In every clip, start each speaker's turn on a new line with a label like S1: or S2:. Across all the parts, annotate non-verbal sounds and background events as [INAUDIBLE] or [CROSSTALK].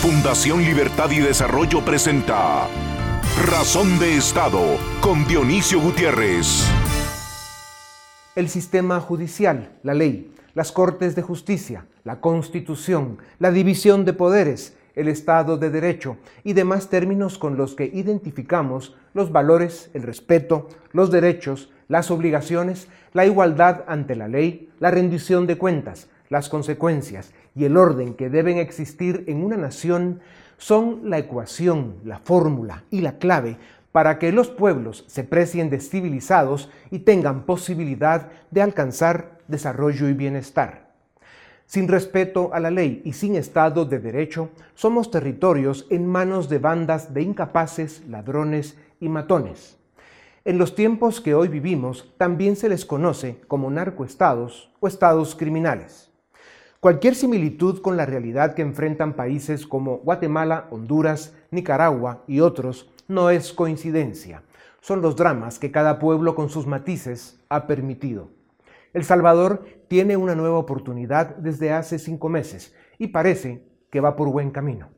S1: Fundación Libertad y Desarrollo presenta Razón de Estado con Dionisio Gutiérrez.
S2: El sistema judicial, la ley, las cortes de justicia, la constitución, la división de poderes, el Estado de Derecho y demás términos con los que identificamos los valores, el respeto, los derechos, las obligaciones, la igualdad ante la ley, la rendición de cuentas, las consecuencias y el orden que deben existir en una nación son la ecuación, la fórmula y la clave para que los pueblos se precien de civilizados y tengan posibilidad de alcanzar desarrollo y bienestar. Sin respeto a la ley y sin Estado de Derecho, somos territorios en manos de bandas de incapaces, ladrones y matones. En los tiempos que hoy vivimos también se les conoce como narcoestados o estados criminales. Cualquier similitud con la realidad que enfrentan países como Guatemala, Honduras, Nicaragua y otros no es coincidencia. Son los dramas que cada pueblo con sus matices ha permitido. El Salvador tiene una nueva oportunidad desde hace cinco meses y parece que va por buen camino.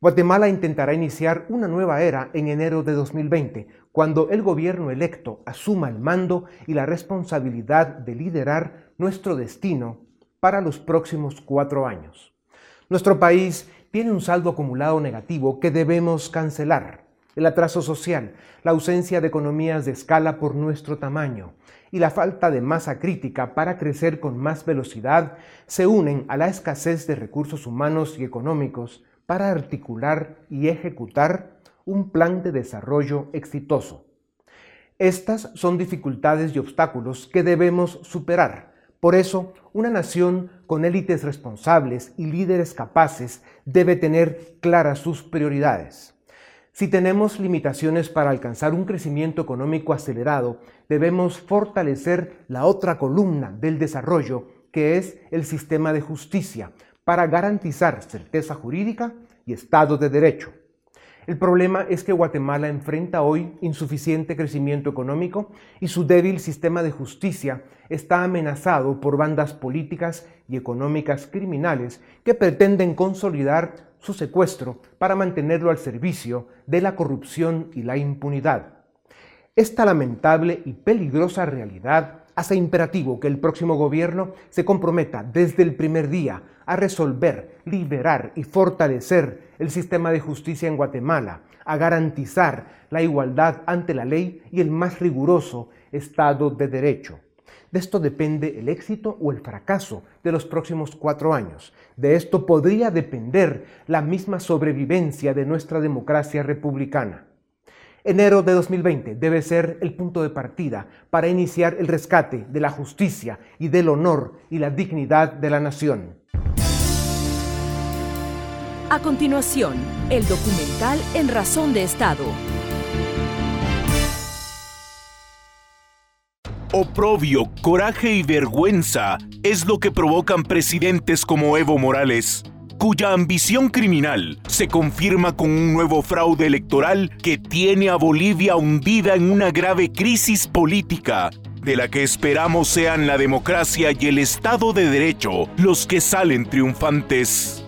S2: Guatemala intentará iniciar una nueva era en enero de 2020, cuando el gobierno electo asuma el mando y la responsabilidad de liderar nuestro destino para los próximos cuatro años. Nuestro país tiene un saldo acumulado negativo que debemos cancelar. El atraso social, la ausencia de economías de escala por nuestro tamaño y la falta de masa crítica para crecer con más velocidad se unen a la escasez de recursos humanos y económicos para articular y ejecutar un plan de desarrollo exitoso. Estas son dificultades y obstáculos que debemos superar por eso, una nación con élites responsables y líderes capaces debe tener claras sus prioridades. Si tenemos limitaciones para alcanzar un crecimiento económico acelerado, debemos fortalecer la otra columna del desarrollo, que es el sistema de justicia, para garantizar certeza jurídica y Estado de Derecho. El problema es que Guatemala enfrenta hoy insuficiente crecimiento económico y su débil sistema de justicia está amenazado por bandas políticas y económicas criminales que pretenden consolidar su secuestro para mantenerlo al servicio de la corrupción y la impunidad. Esta lamentable y peligrosa realidad hace imperativo que el próximo gobierno se comprometa desde el primer día a resolver, liberar y fortalecer el sistema de justicia en Guatemala, a garantizar la igualdad ante la ley y el más riguroso Estado de Derecho. De esto depende el éxito o el fracaso de los próximos cuatro años. De esto podría depender la misma sobrevivencia de nuestra democracia republicana. Enero de 2020 debe ser el punto de partida para iniciar el rescate de la justicia y del honor y la dignidad de la nación.
S3: A continuación, el documental En Razón de Estado.
S1: Oprobio, coraje y vergüenza es lo que provocan presidentes como Evo Morales cuya ambición criminal se confirma con un nuevo fraude electoral que tiene a Bolivia hundida en una grave crisis política, de la que esperamos sean la democracia y el Estado de Derecho los que salen triunfantes.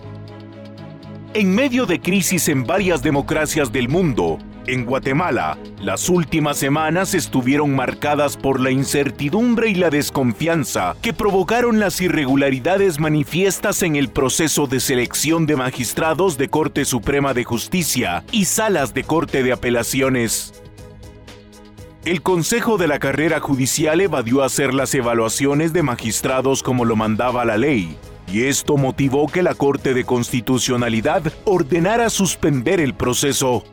S1: En medio de crisis en varias democracias del mundo, en Guatemala, las últimas semanas estuvieron marcadas por la incertidumbre y la desconfianza que provocaron las irregularidades manifiestas en el proceso de selección de magistrados de Corte Suprema de Justicia y salas de Corte de Apelaciones. El Consejo de la Carrera Judicial evadió hacer las evaluaciones de magistrados como lo mandaba la ley, y esto motivó que la Corte de Constitucionalidad ordenara suspender el proceso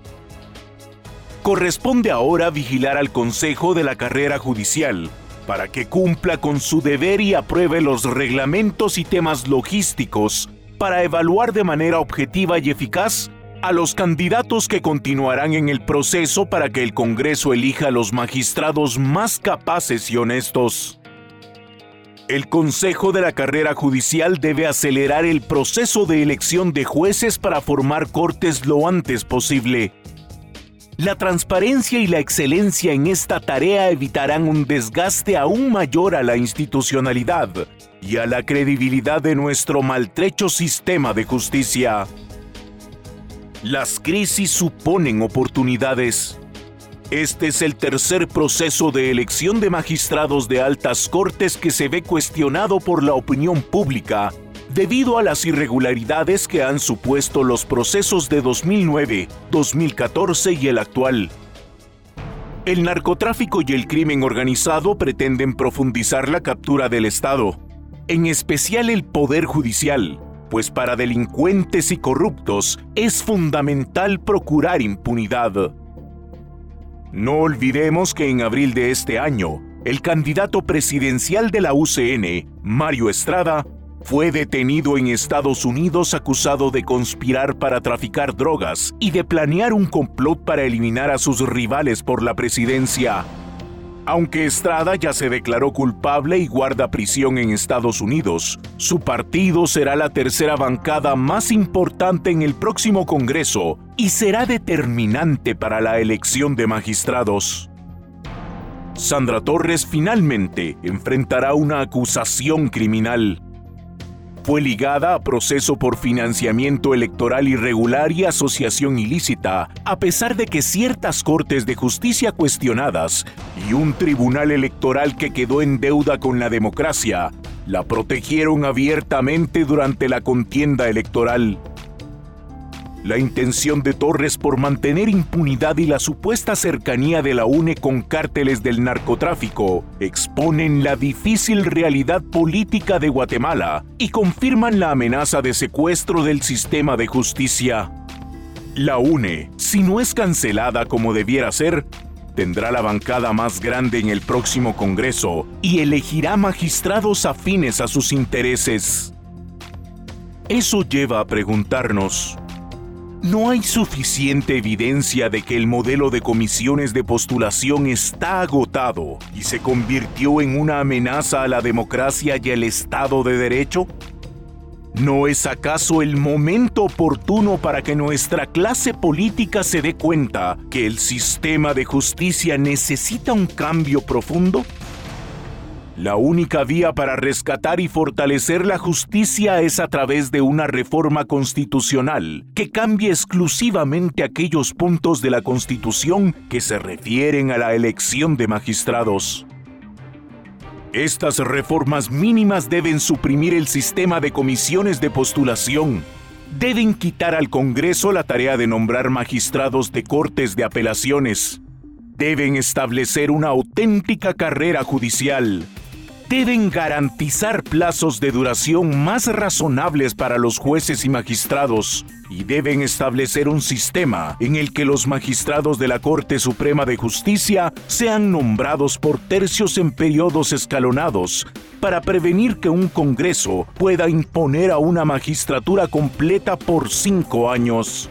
S1: corresponde ahora vigilar al Consejo de la Carrera Judicial para que cumpla con su deber y apruebe los reglamentos y temas logísticos para evaluar de manera objetiva y eficaz a los candidatos que continuarán en el proceso para que el Congreso elija a los magistrados más capaces y honestos. El Consejo de la Carrera Judicial debe acelerar el proceso de elección de jueces para formar cortes lo antes posible la transparencia y la excelencia en esta tarea evitarán un desgaste aún mayor a la institucionalidad y a la credibilidad de nuestro maltrecho sistema de justicia. Las crisis suponen oportunidades. Este es el tercer proceso de elección de magistrados de altas cortes que se ve cuestionado por la opinión pública debido a las irregularidades que han supuesto los procesos de 2009, 2014 y el actual. El narcotráfico y el crimen organizado pretenden profundizar la captura del Estado, en especial el Poder Judicial, pues para delincuentes y corruptos es fundamental procurar impunidad. No olvidemos que en abril de este año, el candidato presidencial de la UCN, Mario Estrada, fue detenido en Estados Unidos acusado de conspirar para traficar drogas y de planear un complot para eliminar a sus rivales por la presidencia. Aunque Estrada ya se declaró culpable y guarda prisión en Estados Unidos, su partido será la tercera bancada más importante en el próximo Congreso y será determinante para la elección de magistrados. Sandra Torres finalmente enfrentará una acusación criminal fue ligada a proceso por financiamiento electoral irregular y asociación ilícita, a pesar de que ciertas cortes de justicia cuestionadas y un tribunal electoral que quedó en deuda con la democracia la protegieron abiertamente durante la contienda electoral. La intención de Torres por mantener impunidad y la supuesta cercanía de la UNE con cárteles del narcotráfico exponen la difícil realidad política de Guatemala y confirman la amenaza de secuestro del sistema de justicia. La UNE, si no es cancelada como debiera ser, tendrá la bancada más grande en el próximo Congreso y elegirá magistrados afines a sus intereses. Eso lleva a preguntarnos, no hay suficiente evidencia de que el modelo de comisiones de postulación está agotado y se convirtió en una amenaza a la democracia y al Estado de Derecho? ¿No es acaso el momento oportuno para que nuestra clase política se dé cuenta que el sistema de justicia necesita un cambio profundo? La única vía para rescatar y fortalecer la justicia es a través de una reforma constitucional que cambie exclusivamente aquellos puntos de la Constitución que se refieren a la elección de magistrados. Estas reformas mínimas deben suprimir el sistema de comisiones de postulación, deben quitar al Congreso la tarea de nombrar magistrados de cortes de apelaciones, deben establecer una auténtica carrera judicial, deben garantizar plazos de duración más razonables para los jueces y magistrados y deben establecer un sistema en el que los magistrados de la Corte Suprema de Justicia sean nombrados por tercios en periodos escalonados para prevenir que un Congreso pueda imponer a una magistratura completa por cinco años.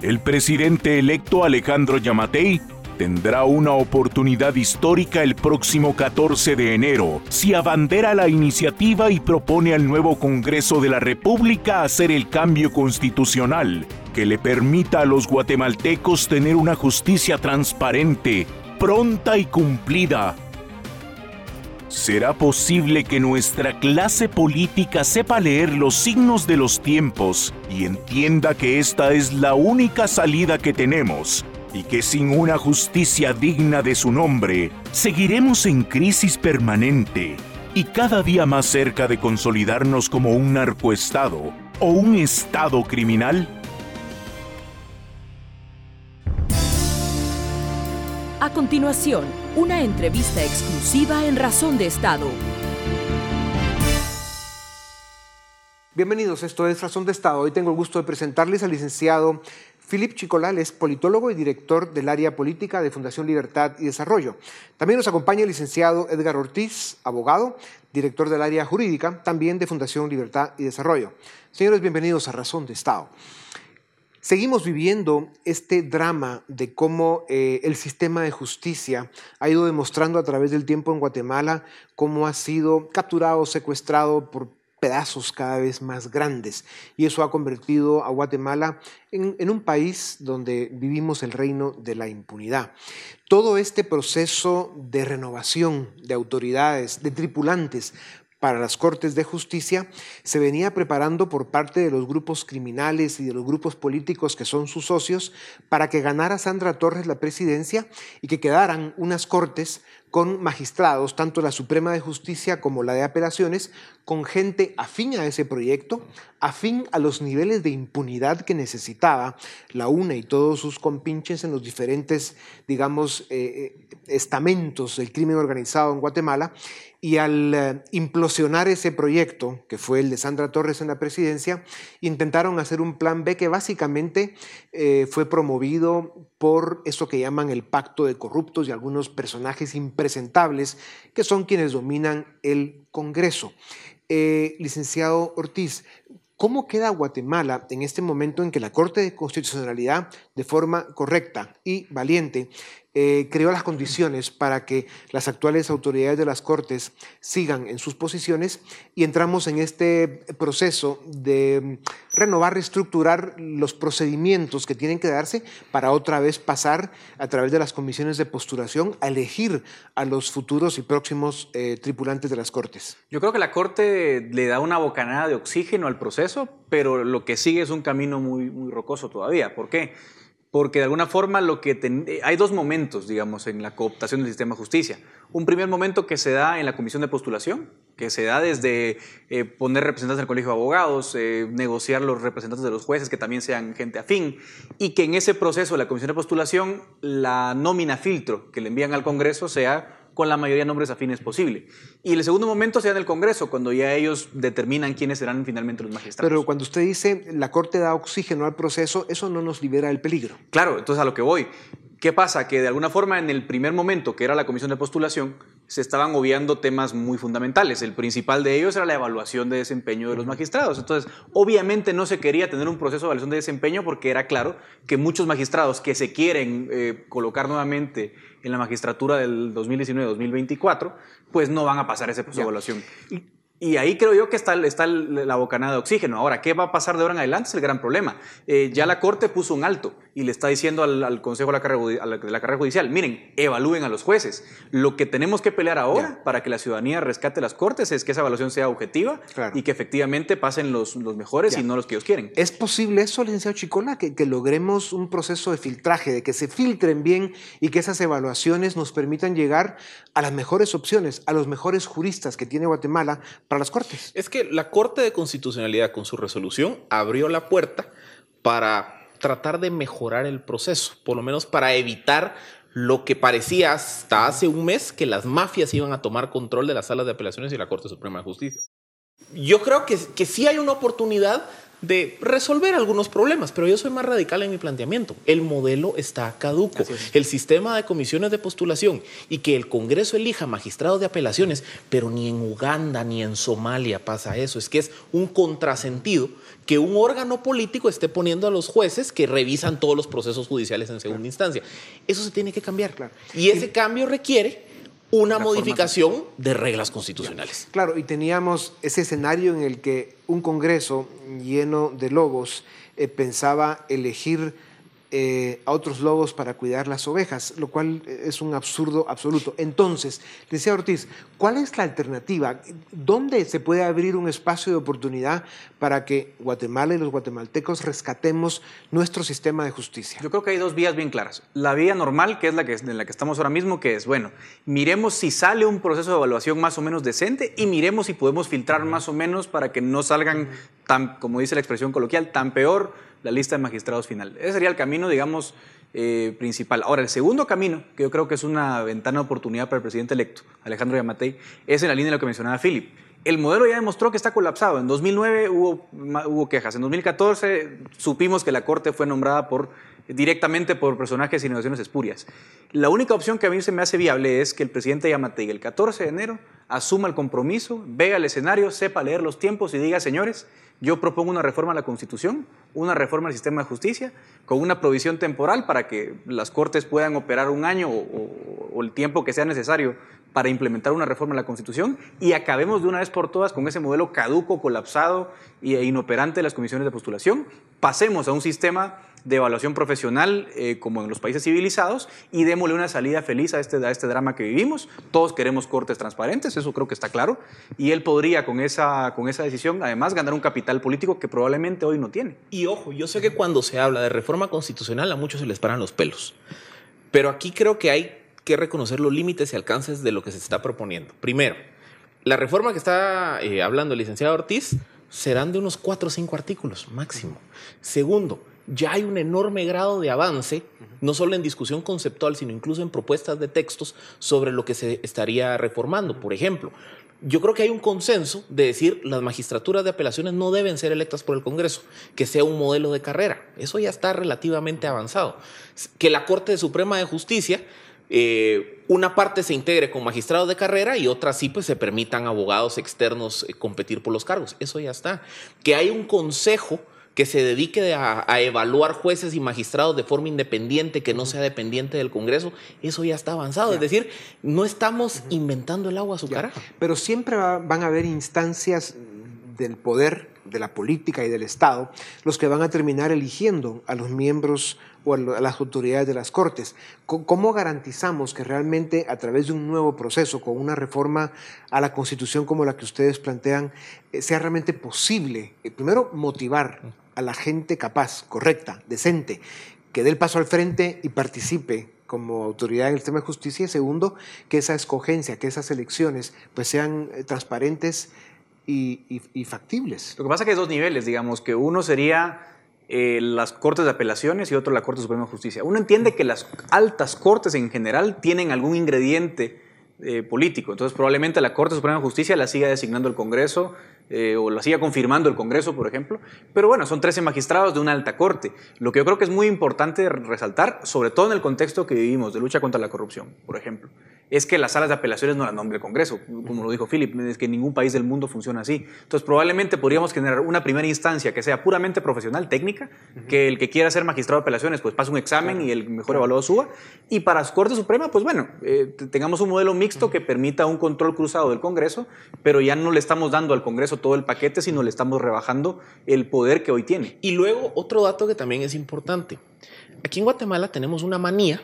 S1: El presidente electo Alejandro Yamatei tendrá una oportunidad histórica el próximo 14 de enero si abandera la iniciativa y propone al nuevo Congreso de la República hacer el cambio constitucional que le permita a los guatemaltecos tener una justicia transparente, pronta y cumplida. ¿Será posible que nuestra clase política sepa leer los signos de los tiempos y entienda que esta es la única salida que tenemos y que sin una justicia digna de su nombre, seguiremos en crisis permanente y cada día más cerca de consolidarnos como un narcoestado o un estado criminal?
S3: A continuación, una entrevista exclusiva en Razón de Estado.
S2: Bienvenidos, esto es Razón de Estado. Hoy tengo el gusto de presentarles al licenciado Philip Chicolal es politólogo y director del área política de Fundación Libertad y Desarrollo. También nos acompaña el licenciado Edgar Ortiz, abogado, director del área jurídica, también de Fundación Libertad y Desarrollo. Señores, bienvenidos a Razón de Estado. Seguimos viviendo este drama de cómo eh, el sistema de justicia ha ido demostrando a través del tiempo en Guatemala cómo ha sido capturado, secuestrado por pedazos cada vez más grandes. Y eso ha convertido a Guatemala en, un país donde vivimos el reino de la impunidad. Todo este proceso de renovación de autoridades, de tripulantes, para las Cortes de Justicia se venía preparando por parte de los grupos criminales y de los grupos políticos que son sus socios para que ganara Sandra Torres la presidencia y que quedaran unas Cortes con magistrados, tanto la Suprema de Justicia como la de Apelaciones, con gente afín a ese proyecto, afín a los niveles de impunidad que necesitaba la UNA y todos sus compinches en los diferentes, digamos, eh, eh, estamentos del crimen organizado en Guatemala, y al eh, implosionar ese proyecto, que fue el de Sandra Torres en la presidencia, intentaron hacer un plan B que básicamente eh, fue promovido por eso que llaman el pacto de corruptos y algunos personajes impresentables que son quienes dominan el Congreso. Eh, licenciado Ortiz, ¿Cómo queda Guatemala en este momento en que la Corte de Constitucionalidad, de forma correcta y valiente, eh, creó las condiciones para que las actuales autoridades de las Cortes sigan en sus posiciones y entramos en este proceso de renovar, reestructurar los procedimientos que tienen que darse para otra vez pasar a través de las comisiones de postulación a elegir a los futuros y próximos eh, tripulantes de las Cortes.
S4: Yo creo que la Corte le da una bocanada de oxígeno al proceso, pero lo que sigue es un camino muy, muy rocoso todavía. ¿Por qué? Porque de alguna forma lo que eh, hay dos momentos, digamos, en la cooptación del sistema de justicia. Un primer momento que se da en la comisión de postulación, que se da desde eh, poner representantes del colegio de abogados, eh, negociar los representantes de los jueces que también sean gente afín, y que en ese proceso de la comisión de postulación la nómina filtro que le envían al Congreso sea con la mayoría de nombres afines posible. Y el segundo momento sea en el Congreso, cuando ya ellos determinan quiénes serán finalmente los magistrados.
S2: Pero cuando usted dice la Corte da oxígeno al proceso, eso no nos libera del peligro.
S4: Claro, entonces a lo que voy. ¿Qué pasa? Que de alguna forma en el primer momento, que era la comisión de postulación, se estaban obviando temas muy fundamentales. El principal de ellos era la evaluación de desempeño de los magistrados. Entonces, obviamente no se quería tener un proceso de evaluación de desempeño porque era claro que muchos magistrados que se quieren eh, colocar nuevamente en la magistratura del 2019-2024, pues no van a pasar de evaluación. Y ahí creo yo que está, está la bocanada de oxígeno. Ahora, ¿qué va a pasar de ahora en adelante? Es el gran problema. Eh, ya la Corte puso un alto y le está diciendo al, Consejo de la, carrera, Judicial, miren, evalúen a los jueces. Lo que tenemos que pelear ahora para que la ciudadanía rescate las Cortes es que esa evaluación sea objetiva y que efectivamente pasen los, los mejores y no los que ellos quieren.
S2: ¿Es posible eso, licenciado Chicola, que, que logremos un proceso de filtraje, de que se filtren bien y que esas evaluaciones nos permitan llegar a las mejores opciones, a los mejores juristas que tiene Guatemala para las Cortes.
S5: Es que la Corte de Constitucionalidad con su resolución abrió la puerta para tratar de mejorar el proceso, por lo menos para evitar lo que parecía hasta hace un mes que las mafias iban a tomar control de las salas de apelaciones y la Corte Suprema de Justicia. Yo creo que, que sí hay una oportunidad de resolver algunos problemas, pero yo soy más radical en mi planteamiento. El modelo está caduco. El sistema de comisiones de postulación y que el Congreso elija magistrados de apelaciones, pero ni en Uganda ni en Somalia pasa eso. Es que es un contrasentido que un órgano político esté poniendo a los jueces que revisan todos los procesos judiciales en segunda instancia. Eso se tiene que cambiar. Claro. Y ese cambio requiere una modificación de reglas constitucionales.
S2: Claro, y teníamos ese escenario en el que un Congreso lleno de lobos eh, pensaba elegir eh, a otros lobos para cuidar las ovejas, lo cual es un absurdo absoluto. Entonces, decía Ortiz, ¿cuál es la alternativa? ¿Dónde se puede abrir un espacio de oportunidad para que Guatemala y los guatemaltecos rescatemos nuestro sistema de justicia?
S4: Yo creo que hay dos vías bien claras. La vía normal, que es la que, en la que estamos ahora mismo, que es, bueno, miremos si sale un proceso de evaluación más o menos decente y miremos si podemos filtrar más o menos para que no salgan tan, como dice la expresión coloquial, tan peor la lista de magistrados final. Ese sería el camino, digamos, eh, principal. Ahora, el segundo camino, que yo creo que es una ventana de oportunidad para el presidente electo, Alejandro Yamatei, es en la línea de lo que mencionaba Philip. El modelo ya demostró que está colapsado. En 2009 hubo, hubo quejas. En 2014 supimos que la Corte fue nombrada por, directamente por personajes y negociaciones espurias. La única opción que a mí se me hace viable es que el presidente Yamatei el 14 de enero asuma el compromiso, vea el escenario, sepa leer los tiempos y diga, señores, yo propongo una reforma a la Constitución, una reforma al sistema de justicia, con una provisión temporal para que las Cortes puedan operar un año o, el tiempo que sea necesario para implementar una reforma a la Constitución y acabemos de una vez por todas con ese modelo caduco, colapsado e inoperante de las comisiones de postulación. Pasemos a un sistema de evaluación profesional eh, como en los países civilizados y démosle una salida feliz a este, a este drama que vivimos. Todos queremos cortes transparentes eso creo que está claro, y él podría con esa, con esa decisión además ganar un capital político que probablemente hoy no tiene.
S5: Y ojo, yo sé que cuando se habla de reforma constitucional a muchos se les paran los pelos, pero aquí creo que hay que reconocer los límites y alcances de lo que se está proponiendo. Primero, la reforma que está eh, hablando el licenciado Ortiz serán de unos cuatro o cinco artículos máximo. Segundo, ya hay un enorme grado de avance, no solo en discusión conceptual, sino incluso en propuestas de textos sobre lo que se estaría reformando. Por ejemplo, yo creo que hay un consenso de decir las magistraturas de apelaciones no deben ser electas por el Congreso, que sea un modelo de carrera. Eso ya está relativamente avanzado. Que la Corte Suprema de Justicia eh, una parte se integre con magistrados de carrera y otra sí pues se permitan abogados externos eh, competir por los cargos. Eso ya está. Que hay un consejo que se dedique a, evaluar jueces y magistrados de forma independiente, que no sea dependiente del Congreso, eso ya está avanzado. Es decir, no estamos inventando el agua a su cara.
S2: Pero siempre van a haber instancias del poder, de la política y del Estado, los que van a terminar eligiendo a los miembros o a las autoridades de las Cortes. ¿Cómo garantizamos que realmente a través de un nuevo proceso, con una reforma a la Constitución como la que ustedes plantean, eh, sea realmente posible, eh, primero, motivar a la gente capaz, correcta, decente, que dé el paso al frente y participe como autoridad en el sistema de justicia segundo, que esa escogencia, que esas elecciones pues sean eh, transparentes y, y factibles.
S4: Lo que pasa es que hay dos niveles, digamos, que uno sería eh, las Cortes de Apelaciones y otro la Corte Suprema de Justicia. Uno entiende que las altas cortes en general tienen algún ingrediente eh, político, entonces probablemente la Corte Suprema de Justicia la siga designando el Congreso eh, o la siga confirmando el Congreso, por ejemplo. Pero bueno, son 13 magistrados de una alta corte. Lo que yo creo que es muy importante resaltar, sobre todo en el contexto que vivimos de lucha contra la corrupción, por ejemplo, es que las salas de apelaciones no las nombre el Congreso, como lo dijo Philip, es que ningún país del mundo funciona así. Entonces probablemente podríamos generar una primera instancia que sea puramente profesional, técnica, que el que quiera ser magistrado de apelaciones pues pase un examen y el mejor evaluado suba. Y para la Corte Suprema, pues bueno, eh, tengamos un modelo mixto que permita un control cruzado del Congreso, pero ya no le estamos dando al Congreso todo el paquete, sino le estamos rebajando el poder que hoy tiene.
S5: Y luego otro dato que también es importante. Aquí en Guatemala tenemos una manía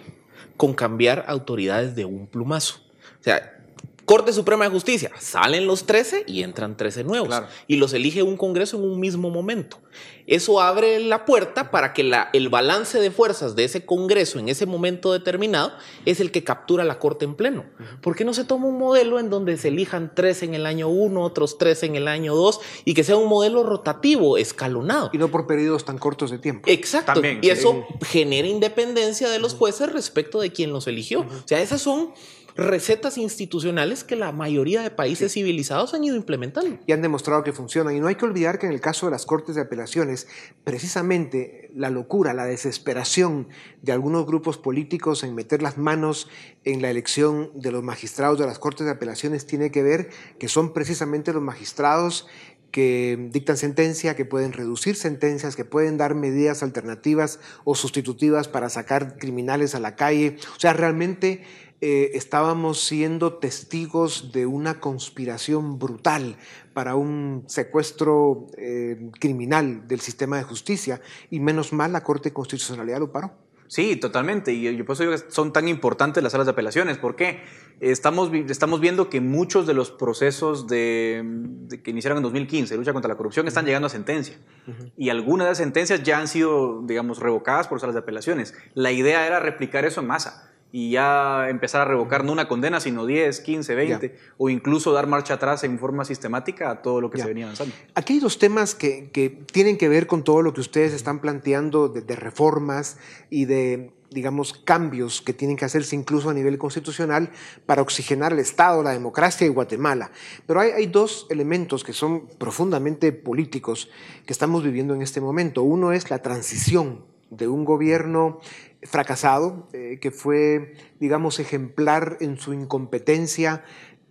S5: con cambiar autoridades de un plumazo. O sea, Corte Suprema de Justicia, salen los 13 y entran 13 nuevos. Y los elige un Congreso en un mismo momento. Eso abre la puerta para que la, el balance de fuerzas de ese Congreso en ese momento determinado es el que captura la Corte en pleno. ¿Por qué no se toma un modelo en donde se elijan tres en el año 1, otros tres en el año 2 y que sea un modelo rotativo, escalonado?
S2: Y no por periodos tan cortos de tiempo.
S5: Exacto. y eso genera independencia de los jueces respecto de quien los eligió. O sea, esas son recetas institucionales que la mayoría de países civilizados han ido implementando.
S2: Y han demostrado que funcionan. Y no hay que olvidar que en el caso de las Cortes de Apelaciones, precisamente la locura, la desesperación de algunos grupos políticos en meter las manos en la elección de los magistrados de las Cortes de Apelaciones tiene que ver que son precisamente los magistrados que dictan sentencia, que pueden reducir sentencias, que pueden dar medidas alternativas o sustitutivas para sacar criminales a la calle. O sea, realmente eh, estábamos siendo testigos de una conspiración brutal para un secuestro eh, criminal del sistema de justicia y menos mal la Corte de Constitucionalidad lo paró.
S4: Sí, totalmente. Y por eso digo que son tan importantes las salas de apelaciones, porque estamos, estamos viendo que muchos de los procesos de, que iniciaron en 2015, lucha contra la corrupción, están llegando a sentencia. Y algunas de las sentencias ya han sido, digamos, revocadas por salas de apelaciones. La idea era replicar eso en masa y ya empezar a revocar no una condena, sino 10, 15, 20, o incluso dar marcha atrás en forma sistemática a todo lo que se venía avanzando.
S2: Aquí hay dos temas que, que, tienen que ver con todo lo que ustedes están planteando de, reformas y de digamos, cambios que tienen que hacerse incluso a nivel constitucional para oxigenar el Estado, la democracia y Guatemala. Pero hay, hay, dos elementos que son profundamente políticos que estamos viviendo en este momento. Uno es la transición de un gobierno fracasado, eh, que fue, digamos, ejemplar en su incompetencia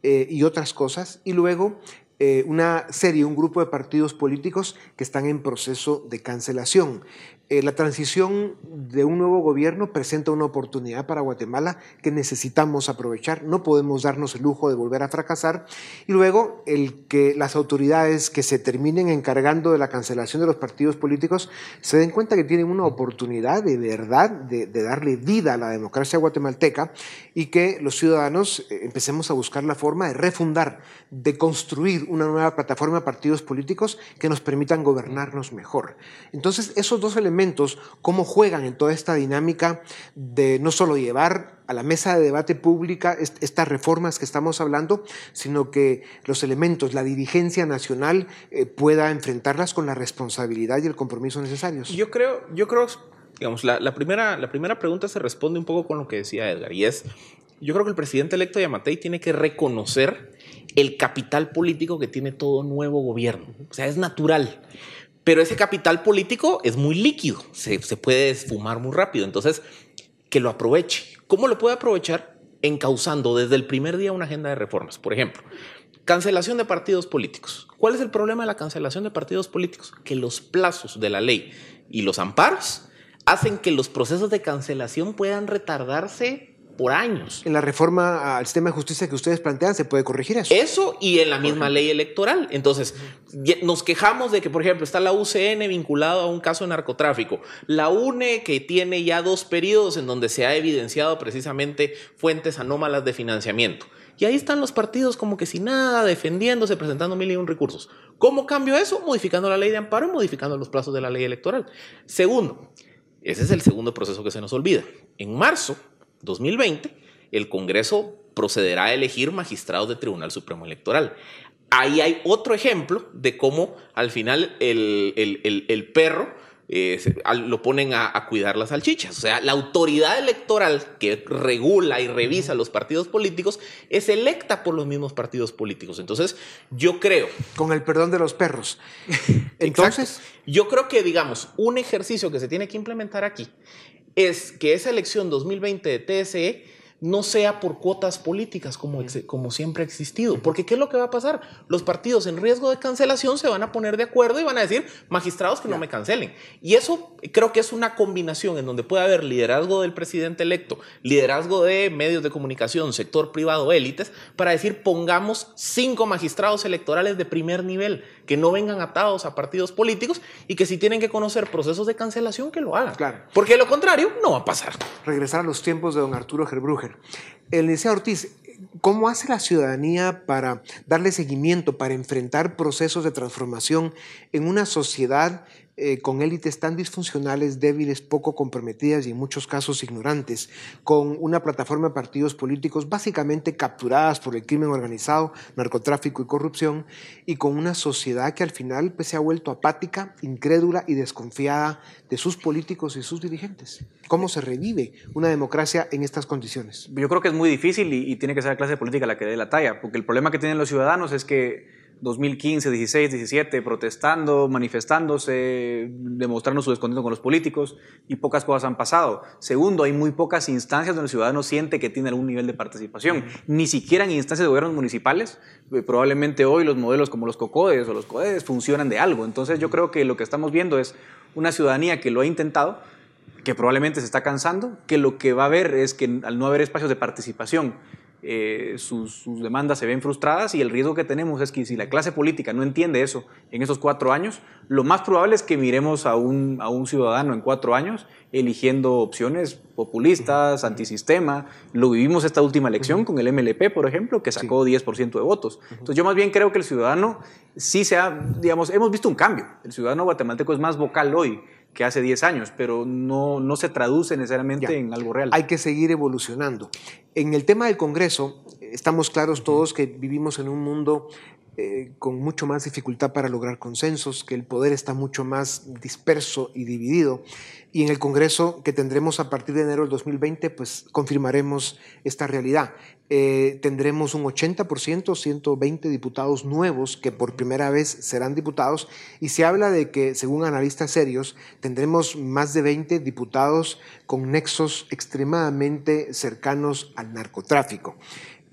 S2: eh, y otras cosas, y luego eh, una serie, un grupo de partidos políticos que están en proceso de cancelación. Eh, la transición de un nuevo gobierno presenta una oportunidad para Guatemala que necesitamos aprovechar. No podemos darnos el lujo de volver a fracasar. Y luego, el que las autoridades que se terminen encargando de la cancelación de los partidos políticos se den cuenta que tienen una oportunidad de verdad de, darle vida a la democracia guatemalteca y que los ciudadanos eh, empecemos a buscar la forma de refundar, de construir una nueva plataforma de partidos políticos que nos permitan gobernarnos mejor. Entonces, esos dos elementos cómo juegan en toda esta dinámica de no solo llevar a la mesa de debate pública estas reformas que estamos hablando, sino que los elementos, la dirigencia nacional eh, pueda enfrentarlas con la responsabilidad y el compromiso necesarios.
S5: Yo creo, yo creo, digamos, la, la, primera, la primera pregunta se responde un poco con lo que decía Edgar, y es, yo creo que el presidente electo Yamatei tiene que reconocer el capital político que tiene todo nuevo gobierno. O sea, es natural. Pero ese capital político es muy líquido, se, puede esfumar muy rápido. Entonces, que lo aproveche. ¿Cómo lo puede aprovechar? Encauzando desde el primer día una agenda de reformas. Por ejemplo, cancelación de partidos políticos. ¿Cuál es el problema de la cancelación de partidos políticos? Que los plazos de la ley y los amparos hacen que los procesos de cancelación puedan retardarse por años.
S2: En la reforma al sistema de justicia que ustedes plantean se puede corregir eso.
S5: Eso y en la misma ley electoral. Entonces, nos quejamos de que, por ejemplo, está la UCN vinculado a un caso de narcotráfico. La UNE que tiene ya dos periodos en donde se ha evidenciado precisamente fuentes anómalas de financiamiento. Y ahí están los partidos como que sin nada, defendiéndose, presentando mil y un recursos. ¿Cómo cambio eso? Modificando la ley de amparo y modificando los plazos de la ley electoral. Segundo, ese es el segundo proceso que se nos olvida. En marzo 2020, el Congreso procederá a elegir magistrados del Tribunal Supremo Electoral. Ahí hay otro ejemplo de cómo al final el, el, el, perro eh, lo ponen a, a, cuidar las salchichas. O sea, la autoridad electoral que regula y revisa los partidos políticos es electa por los mismos partidos políticos. Entonces, yo creo...
S2: Con el perdón de los perros. Entonces...
S5: yo creo que, digamos, un ejercicio que se tiene que implementar aquí es que esa elección 2020 de TSE no sea por cuotas políticas como, como siempre ha existido. Porque ¿qué es lo que va a pasar? Los partidos en riesgo de cancelación se van a poner de acuerdo y van a decir, magistrados que no me cancelen. Y eso creo que es una combinación en donde puede haber liderazgo del presidente electo, liderazgo de medios de comunicación, sector privado, élites, para decir, pongamos cinco magistrados electorales de primer nivel que no vengan atados a partidos políticos y que si tienen que conocer procesos de cancelación, que lo hagan.
S2: Claro.
S5: Porque lo contrario no va a pasar.
S2: Regresar a los tiempos de don Arturo Gerbruger. El licenciado Ortiz, ¿cómo hace la ciudadanía para darle seguimiento, para enfrentar procesos de transformación en una sociedad eh, con élites tan disfuncionales, débiles, poco comprometidas y en muchos casos ignorantes, con una plataforma de partidos políticos básicamente capturadas por el crimen organizado, narcotráfico y corrupción, y con una sociedad que al final pues, se ha vuelto apática, incrédula y desconfiada de sus políticos y sus dirigentes. ¿Cómo se revive una democracia en estas condiciones?
S4: Yo creo que es muy difícil y, y tiene que ser la clase política la que dé la talla, porque el problema que tienen los ciudadanos es que 2015, 16, 17, protestando, manifestándose, demostrando su descontento con los políticos y pocas cosas han pasado. Segundo, hay muy pocas instancias donde el ciudadano siente que tiene algún nivel de participación. Ni siquiera en instancias de gobiernos municipales. Eh, probablemente hoy los modelos como los COCODES o los CODES funcionan de algo. Entonces yo creo que lo que estamos viendo es una ciudadanía que lo ha intentado, que probablemente se está cansando, que lo que va a ver es que al no haber espacios de participación eh, sus, demandas se ven frustradas y el riesgo que tenemos es que si la clase política no entiende eso en esos cuatro años, lo más probable es que miremos a un, a un ciudadano en cuatro años eligiendo opciones populistas, antisistema. Lo vivimos esta última elección con el MLP, por ejemplo, que sacó 10% de votos. Entonces yo más bien creo que el ciudadano sí se ha, digamos, hemos visto un cambio. El ciudadano guatemalteco es más vocal hoy que hace 10 años, pero no, no se traduce necesariamente en algo real.
S2: Hay que seguir evolucionando. En el tema del Congreso, estamos claros todos que vivimos en un mundo eh, con mucho más dificultad para lograr consensos, que el poder está mucho más disperso y dividido. Y en el Congreso que tendremos a partir de enero del 2020, pues confirmaremos esta realidad. Eh, tendremos un 80%, 120 diputados nuevos que por primera vez serán diputados y se habla de que, según analistas serios, tendremos más de 20 diputados con nexos extremadamente cercanos al narcotráfico.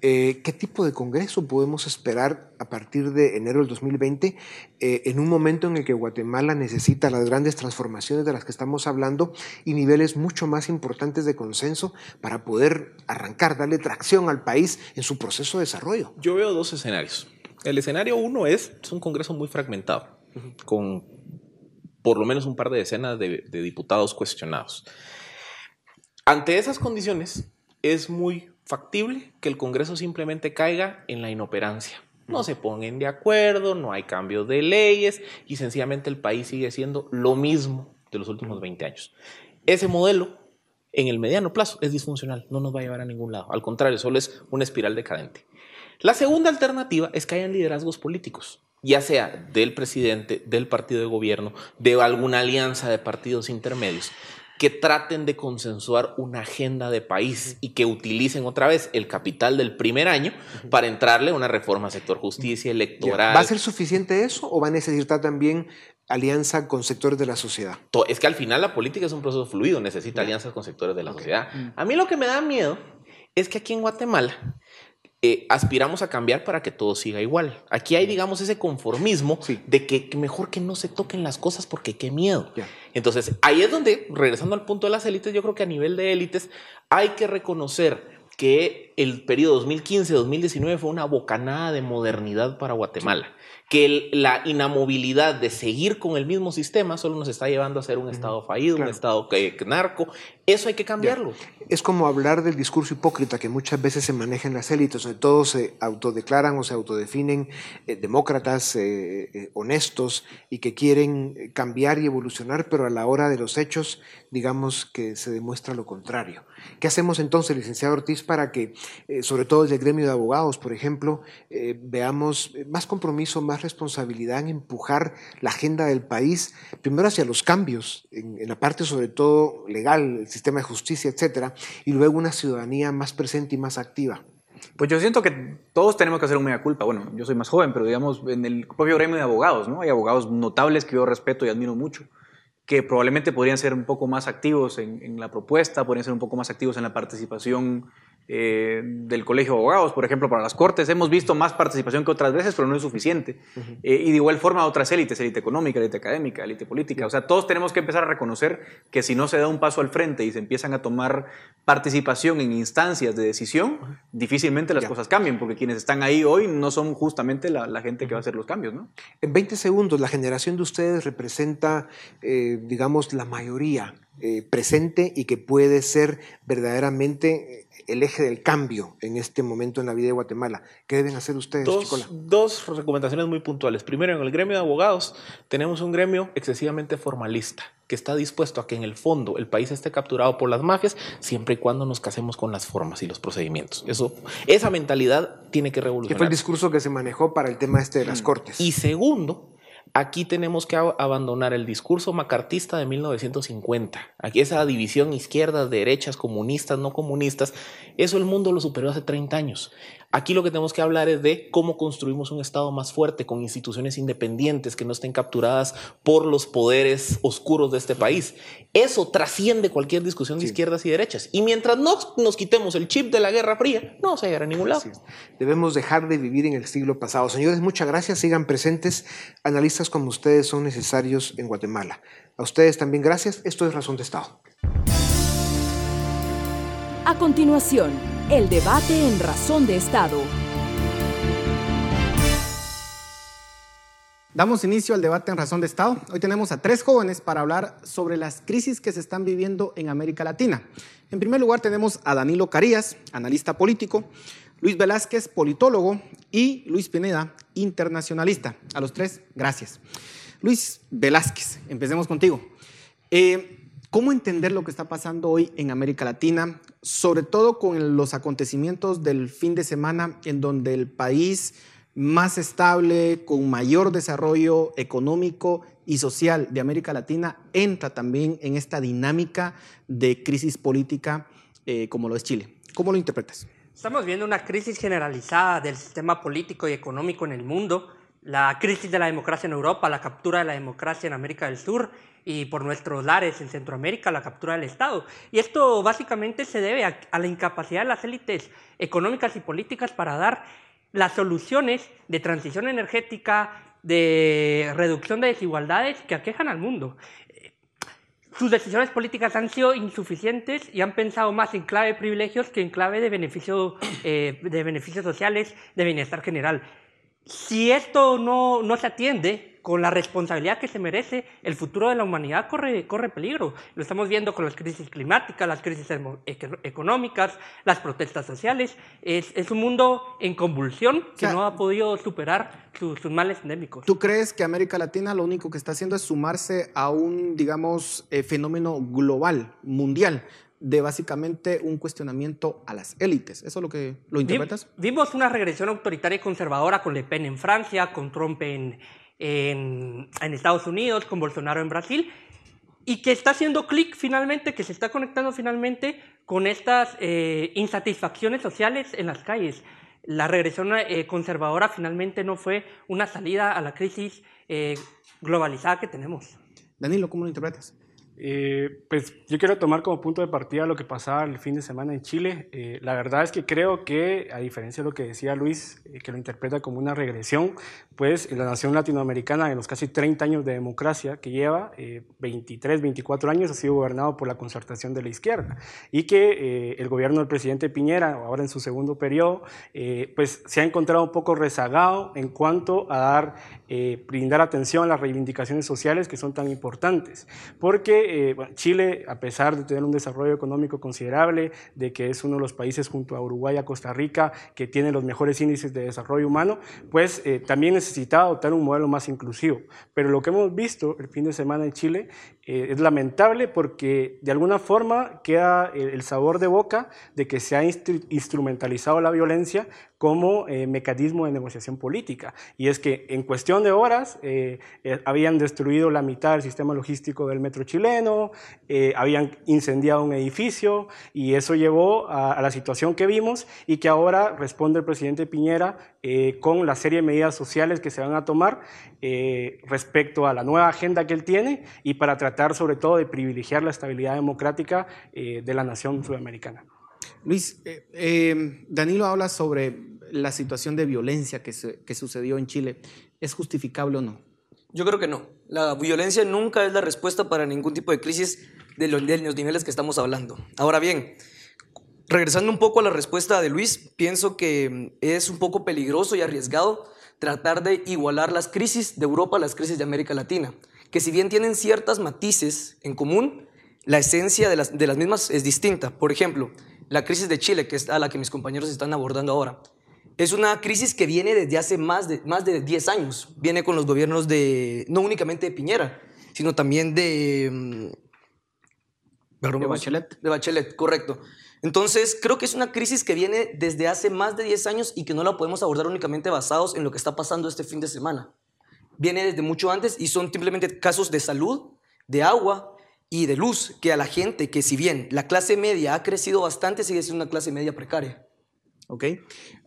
S2: Eh, ¿Qué tipo de Congreso podemos esperar a partir de enero del 2020 eh, en un momento en el que Guatemala necesita las grandes transformaciones de las que estamos hablando y niveles mucho más importantes de consenso para poder arrancar, darle tracción al país en su proceso de desarrollo?
S5: Yo veo dos escenarios. El escenario uno es, es un Congreso muy fragmentado, con por lo menos un par de decenas de, de diputados cuestionados. Ante esas condiciones, es muy factible que el Congreso simplemente caiga en la inoperancia. No se ponen de acuerdo, no hay cambios de leyes y sencillamente el país sigue siendo lo mismo de los últimos 20 años. Ese modelo en el mediano plazo es disfuncional, no nos va a llevar a ningún lado. Al contrario, solo es una espiral decadente. La segunda alternativa es que hayan liderazgos políticos, ya sea del presidente, del partido de gobierno, de alguna alianza de partidos intermedios, que traten de consensuar una agenda de país y que utilicen otra vez el capital del primer año para entrarle a una reforma al sector justicia electoral.
S2: ¿Va a ser suficiente eso o va a necesitar también alianza con sectores de la sociedad?
S5: Es que al final la política es un proceso fluido, necesita alianzas con sectores de la sociedad. A mí lo que me da miedo es que aquí en Guatemala eh, aspiramos a cambiar para que todo siga igual. Aquí hay, digamos, ese conformismo de que, mejor que no se toquen las cosas porque qué miedo. Entonces, ahí es donde, regresando al punto de las élites, yo creo que a nivel de élites hay que reconocer que el periodo 2015-2019 fue una bocanada de modernidad para Guatemala que la inamovilidad de seguir con el mismo sistema solo nos está llevando a ser un Estado fallido, un Estado que, narco. Eso hay que cambiarlo.
S2: Es como hablar del discurso hipócrita que muchas veces se maneja en las élites, donde todos se autodeclaran o se autodefinen eh, demócratas, eh, eh, honestos y que quieren cambiar y evolucionar, pero a la hora de los hechos, digamos que se demuestra lo contrario. ¿Qué hacemos entonces, licenciado Ortiz, para que, sobre todo desde el gremio de abogados, por ejemplo, veamos más compromiso, más responsabilidad en empujar la agenda del país, primero hacia los cambios, en, la parte sobre todo legal, el sistema de justicia, etcétera, y luego una ciudadanía más presente y más activa?
S4: Pues yo siento que todos tenemos que hacer un mea culpa. Bueno, yo soy más joven, pero digamos, en el propio gremio de abogados, ¿no? Hay abogados notables que yo respeto y admiro mucho, que probablemente podrían ser un poco más activos en, en la propuesta, podrían ser un poco más activos en la participación eh, del Colegio de Abogados, por ejemplo, para las Cortes. Hemos visto más participación que otras veces, pero no es suficiente. Eh, y de igual forma otras élites, élite económica, élite académica, élite política. O sea, todos tenemos que empezar a reconocer que si no se da un paso al frente y se empiezan a tomar participación en instancias de decisión, difícilmente las cosas cambien, porque quienes están ahí hoy no son justamente la, gente que va a hacer los cambios. ¿no?
S2: En 20 segundos, la generación de ustedes representa, eh, digamos, la mayoría presente y que puede ser verdaderamente el eje del cambio en este momento en la vida de Guatemala? ¿Qué deben hacer ustedes,
S5: dos, Dos recomendaciones muy puntuales. Primero, en el gremio de abogados tenemos un gremio excesivamente formalista que está dispuesto a que en el fondo el país esté capturado por las mafias siempre y cuando nos casemos con las formas y los procedimientos. Eso, esa mentalidad tiene que revolucionar.
S2: ¿Qué fue el discurso que se manejó para el tema este de las mm. cortes?
S5: Y segundo, Aquí tenemos que abandonar el discurso macartista de 1950. Aquí esa división izquierdas, derechas, comunistas, no comunistas, eso el mundo lo superó hace 30 años. Aquí lo que tenemos que hablar es de cómo construimos un Estado más fuerte, con instituciones independientes que no estén capturadas por los poderes oscuros de este país. Eso trasciende cualquier discusión de izquierdas y derechas. Y mientras no nos quitemos el chip de la Guerra Fría, no se va a a ningún lado.
S2: Debemos dejar de vivir en el siglo pasado. Señores, muchas gracias. Sigan presentes. Analistas como ustedes son necesarios en Guatemala. A ustedes también gracias. Esto es Razón de Estado.
S3: A continuación, el debate en Razón de Estado.
S6: Damos inicio al debate en Razón de Estado. Hoy tenemos a tres jóvenes para hablar sobre las crisis que se están viviendo en América Latina. En primer lugar tenemos a Danilo Carías, analista político, Luis Velázquez, politólogo, y Luis Pineda, internacionalista. A los tres, gracias. Luis Velázquez, empecemos contigo. Eh, ¿Cómo entender lo que está pasando hoy en América Latina, sobre todo con los acontecimientos del fin de semana en donde el país más estable, con mayor desarrollo económico y social de América Latina entra también en esta dinámica de crisis política eh, como lo es Chile? ¿Cómo lo interpretas?
S7: Estamos viendo una crisis generalizada del sistema político y económico en el mundo la crisis de la democracia en Europa, la captura de la democracia en América del Sur y por nuestros lares en Centroamérica, la captura del Estado. Y esto básicamente se debe a, a la incapacidad de las élites económicas y políticas para dar las soluciones de transición energética, de reducción de desigualdades que aquejan al mundo. Sus decisiones políticas han sido insuficientes y han pensado más en clave de privilegios que en clave de, beneficio, eh, de beneficios sociales, de bienestar general. Si esto no, no se atiende, con la responsabilidad que se merece, el futuro de la humanidad corre, corre peligro. Lo estamos viendo con las crisis climáticas, las crisis económicas, las protestas sociales. Es, es un mundo en convulsión que no ha podido superar sus, sus, males endémicos.
S6: ¿Tú crees que América Latina lo único que está haciendo es sumarse a un, digamos, eh, fenómeno global, mundial? De básicamente un cuestionamiento a las élites. ¿Eso es lo que lo interpretas?
S7: Vimos una regresión autoritaria y conservadora con Le Pen en Francia, con Trump en, en, en Estados Unidos, con Bolsonaro en Brasil, y que está haciendo clic finalmente, que se está conectando finalmente con estas eh, insatisfacciones sociales en las calles. La regresión eh, conservadora finalmente no fue una salida a la crisis eh, globalizada que tenemos.
S6: Danilo, ¿cómo lo interpretas?
S8: Eh, pues yo quiero tomar como punto de partida lo que pasaba el fin de semana en Chile. Eh, la verdad es que creo que, a diferencia de lo que decía Luis, eh, que lo interpreta como una regresión, pues la nación latinoamericana en los casi 30 años de democracia que lleva, 23, 24 años, ha sido gobernado por la concertación de la izquierda y que el gobierno del presidente Piñera, ahora en su segundo periodo, pues se ha encontrado un poco rezagado en cuanto a dar, brindar atención a las reivindicaciones sociales que son tan importantes, porque eh, Chile, a pesar de tener un desarrollo económico considerable, de que es uno de los países junto a Uruguay y a Costa Rica que tiene los mejores índices de desarrollo humano, pues eh, también necesitaba adoptar un modelo más inclusivo. Pero lo que hemos visto el fin de semana en Chile eh, es lamentable porque de alguna forma queda el, sabor de boca de que se ha instrumentalizado la violencia como eh, mecanismo de negociación política. Y es que en cuestión de horas eh, habían destruido la mitad del sistema logístico del metro chileno, habían incendiado un edificio y eso llevó a, a, la situación que vimos y que ahora responde el presidente Piñera con la serie de medidas sociales que se van a tomar respecto a la nueva agenda que él tiene y para tratar sobre todo de privilegiar la estabilidad democrática eh, de la nación sudamericana.
S6: Luis, eh, eh, Danilo habla sobre la situación de violencia que, que sucedió en Chile. ¿Es justificable o no?
S9: Yo creo que no. La violencia nunca es la respuesta para ningún tipo de crisis de los, de los niveles que estamos hablando. Ahora bien, regresando un poco a la respuesta de Luis, pienso que es un poco peligroso y arriesgado tratar de igualar las crisis de Europa a las crisis de América Latina que si bien tienen ciertas matices en común, la esencia de las, de las mismas es distinta. Por ejemplo, la crisis de Chile, que es a la que mis compañeros están abordando ahora, es una crisis que viene desde hace más de, más de 10 años. Viene con los gobiernos de, no únicamente de Piñera, sino también de...
S6: Mm, de Bachelet.
S9: De Bachelet, correcto. Entonces, creo que es una crisis que viene desde hace más de 10 años y que no la podemos abordar únicamente basados en lo que está pasando este fin de semana viene desde mucho antes y son simplemente casos de salud, de agua y de luz que a la gente, que si bien la clase media ha crecido bastante, sigue siendo una clase media precaria.
S6: ¿Ok?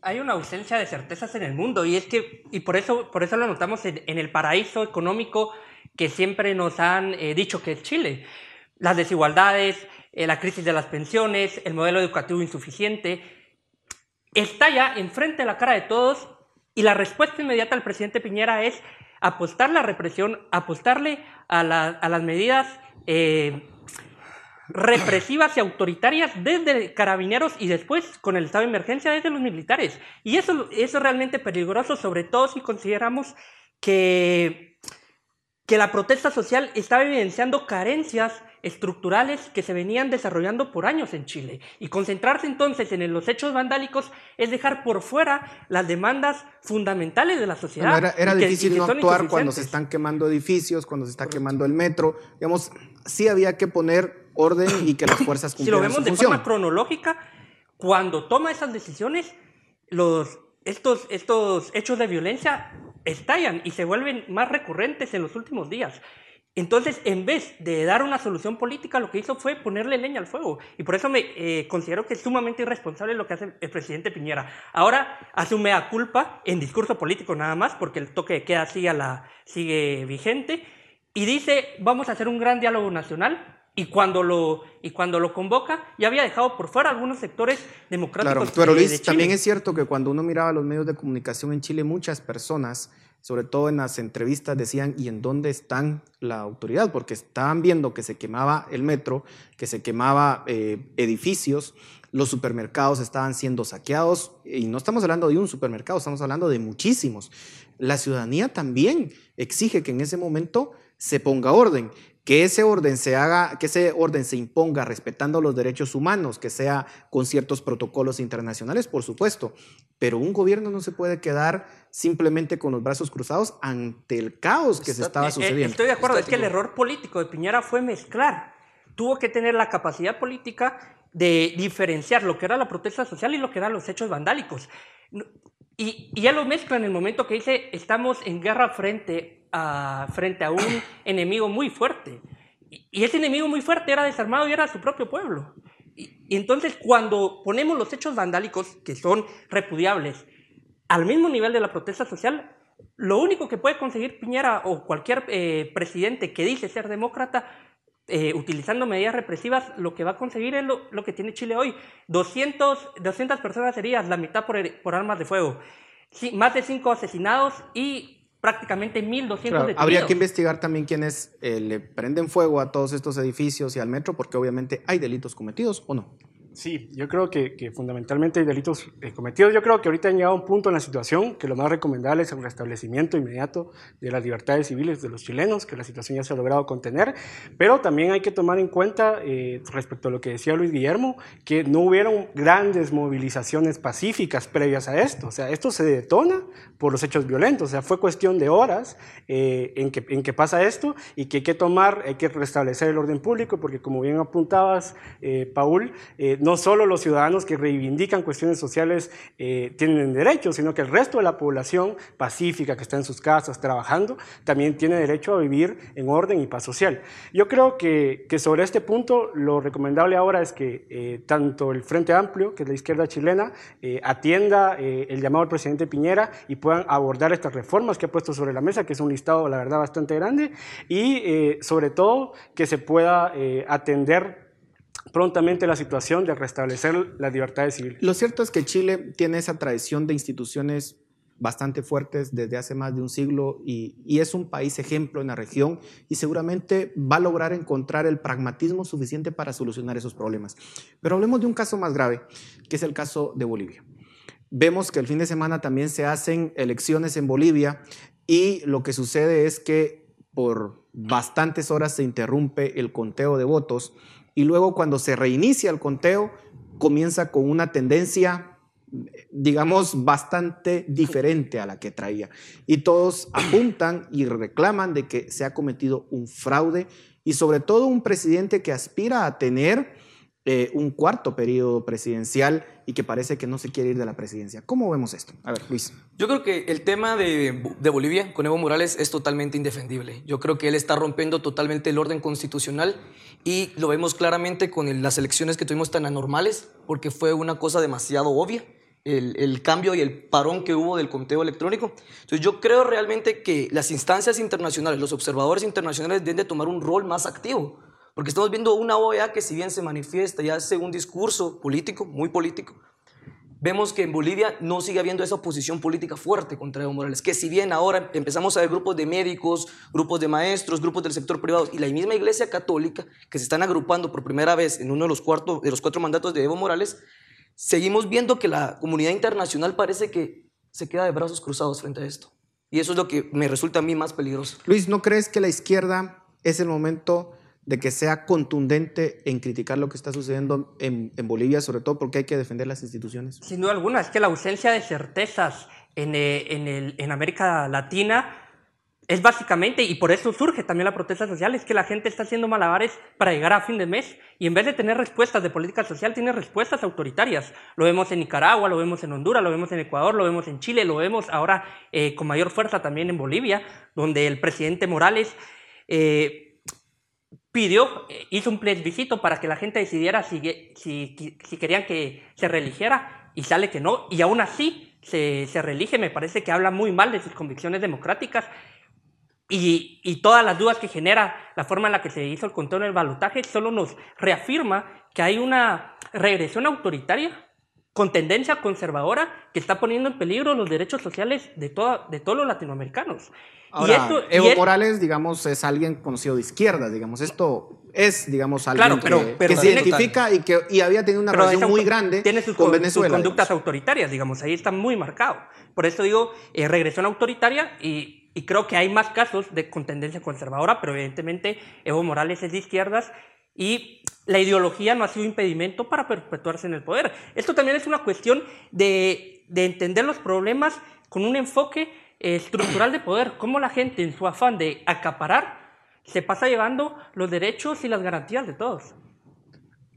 S7: Hay una ausencia de certezas en el mundo y es que, y por eso, por eso lo notamos en, el paraíso económico que siempre nos han eh, dicho que es Chile. Las desigualdades, eh, la crisis de las pensiones, el modelo educativo insuficiente, está ya enfrente de la cara de todos y la respuesta inmediata del presidente Piñera es apostar la represión, apostarle a, las medidas eh, represivas y autoritarias desde carabineros y después con el estado de emergencia desde los militares. Y eso, eso es realmente peligroso, sobre todo si consideramos que, que la protesta social está evidenciando carencias estructurales que se venían desarrollando por años en Chile. Y concentrarse entonces en los hechos vandálicos es dejar por fuera las demandas fundamentales de la sociedad.
S6: era, difícil no actuar cuando se están quemando edificios, cuando se está quemando el metro. Digamos, sí había que poner orden y que las [COUGHS] fuerzas cumplieran
S7: Si lo vemos de forma cronológica, cuando toma esas decisiones, los, estos, estos hechos de violencia estallan y se vuelven más recurrentes en los últimos días. Entonces, en vez de dar una solución política, lo que hizo fue ponerle leña al fuego. Y por eso me eh, considero que es sumamente irresponsable lo que hace el presidente Piñera. Ahora asume a culpa en discurso político nada más, porque el toque de queda sigue, sigue vigente, y dice, vamos a hacer un gran diálogo nacional, y cuando lo y cuando lo convoca ya había dejado por fuera algunos sectores democráticos.
S6: Claro, pero Luis, también es cierto que cuando uno miraba los medios de comunicación en Chile, muchas personas, sobre todo en las entrevistas, decían, ¿y en dónde están la autoridad? Porque estaban viendo que se quemaba el metro, que se quemaba eh, edificios, los supermercados estaban siendo saqueados, y no estamos hablando de un supermercado, estamos hablando de muchísimos. La ciudadanía también exige que en ese momento se ponga orden que ese orden se haga, que ese orden se imponga respetando los derechos humanos, que sea con ciertos protocolos internacionales, por supuesto, pero un gobierno no se puede quedar simplemente con los brazos cruzados ante el caos que se estaba eh, sucediendo.
S7: Estoy de acuerdo, es que el error político de Piñera fue mezclar. Tuvo que tener la capacidad política de diferenciar lo que era la protesta social y lo que eran los hechos vandálicos. Y, y ya lo mezcla en el momento que dice, estamos en guerra frente frente a un [CLEARS THROAT] enemigo muy fuerte. Y, ese enemigo muy fuerte era desarmado y era su propio pueblo. Y, y, entonces cuando ponemos los hechos vandálicos, que son repudiables, al mismo nivel de la protesta social, lo único que puede conseguir Piñera o cualquier eh, presidente que dice ser demócrata, eh, utilizando medidas represivas, lo que va a conseguir es lo, lo que tiene Chile hoy. 200, 200 personas heridas, la mitad por, por armas de fuego. Sí, más de 5 asesinados y prácticamente 1.200 claro,
S6: Habría que investigar también quienes eh, le prenden fuego a todos estos edificios y al metro, porque obviamente hay delitos cometidos o no.
S8: Sí, yo creo que, que fundamentalmente hay delitos eh, cometidos. Yo creo que ahorita han llegado a un punto en la situación que lo más recomendable es el restablecimiento inmediato de las libertades civiles de los chilenos, que la situación ya se ha logrado contener, pero también hay que tomar en cuenta, eh, respecto a lo que decía Luis Guillermo, que no hubieron grandes movilizaciones pacíficas previas a esto. O sea, esto se detona por los hechos violentos. O sea, fue cuestión de horas eh, en, que, en que pasa esto y que hay que tomar, hay que restablecer el orden público, porque como bien apuntabas, Paul, no solo los ciudadanos que reivindican cuestiones sociales eh, tienen derecho, sino que el resto de la población pacífica que está en sus casas trabajando también tiene derecho a vivir en orden y paz social. Yo creo que, que sobre este punto lo recomendable ahora es que eh, tanto el Frente Amplio, que es la izquierda chilena, eh, atienda el llamado del presidente Piñera y puedan abordar estas reformas que ha puesto sobre la mesa, que es un listado, la verdad, bastante grande, y sobre todo que se pueda atender prontamente la situación de restablecer las libertades civiles.
S6: Lo cierto es que Chile tiene esa tradición de instituciones bastante fuertes desde hace más de un siglo y, es un país ejemplo en la región y seguramente va a lograr encontrar el pragmatismo suficiente para solucionar esos problemas. Pero hablemos de un caso más grave, que es el caso de Bolivia. Vemos que el fin de semana también se hacen elecciones en Bolivia y lo que sucede es que por bastantes horas se interrumpe el conteo de votos y luego cuando se reinicia el conteo comienza con una tendencia, digamos, bastante diferente a la que traía. Y todos [CLEARS THROAT] apuntan y reclaman de que se ha cometido un fraude y sobre todo un presidente que aspira a tener eh, un cuarto periodo presidencial y que parece que no se quiere ir de la presidencia. ¿Cómo vemos esto? A ver, Luis.
S9: Yo creo que el tema de, de, Bolivia con Evo Morales es totalmente indefendible. Yo creo que él está rompiendo totalmente el orden constitucional y lo vemos claramente con las elecciones que tuvimos tan anormales porque fue una cosa demasiado obvia. El, el, cambio y el parón que hubo del conteo electrónico. Entonces yo creo realmente que las instancias internacionales, los observadores internacionales deben de tomar un rol más activo porque estamos viendo una OEA que si bien se manifiesta y hace un discurso político, muy político, vemos que en Bolivia no sigue habiendo esa oposición política fuerte contra Evo Morales, que si bien ahora empezamos a ver grupos de médicos, grupos de maestros, grupos del sector privado y la misma Iglesia Católica que se están agrupando por primera vez en uno de los, de los cuatro mandatos de Evo Morales, seguimos viendo que la comunidad internacional parece que se queda de brazos cruzados frente a esto. Y eso es lo que me resulta a mí más peligroso.
S6: Luis, ¿no crees que la izquierda es el momento de que sea contundente en criticar lo que está sucediendo en, Bolivia, sobre todo porque hay que defender las instituciones?
S7: Sin duda alguna, es que la ausencia de certezas en, eh, en, en América Latina es básicamente, y por eso surge también la protesta social, es que la gente está haciendo malabares para llegar a fin de mes y en vez de tener respuestas de política social, tiene respuestas autoritarias. Lo vemos en Nicaragua, lo vemos en Honduras, lo vemos en Ecuador, lo vemos en Chile, lo vemos ahora eh, con mayor fuerza también en Bolivia, donde el presidente Morales eh, pidió, eh, hizo un plebiscito para que la gente decidiera si, si, si, querían que se religiera y sale que no, y aún así se, se relige, me parece que habla muy mal de sus convicciones democráticas y, y, todas las dudas que genera la forma en la que se hizo el control del balotaje solo nos reafirma que hay una regresión autoritaria con tendencia conservadora que está poniendo en peligro los derechos sociales de, toda, de todos los latinoamericanos.
S6: Ahora, y esto, Evo Morales, digamos, es alguien conocido de izquierda, digamos, esto es, digamos, alguien que, se identifica y que y había tenido una relación muy grande
S7: tiene sus,
S6: con Venezuela.
S7: Sus conductas autoritarias, digamos, ahí está muy marcado. Por eso digo, eh, regresión autoritaria y, y creo que hay más casos de con tendencia conservadora, pero evidentemente Evo Morales es de izquierdas y la ideología no ha sido impedimento para perpetuarse en el poder. Esto también es una cuestión de, entender los problemas con un enfoque eh, estructural de poder, cómo la gente en su afán de acaparar se pasa llevando los derechos y las garantías de todos.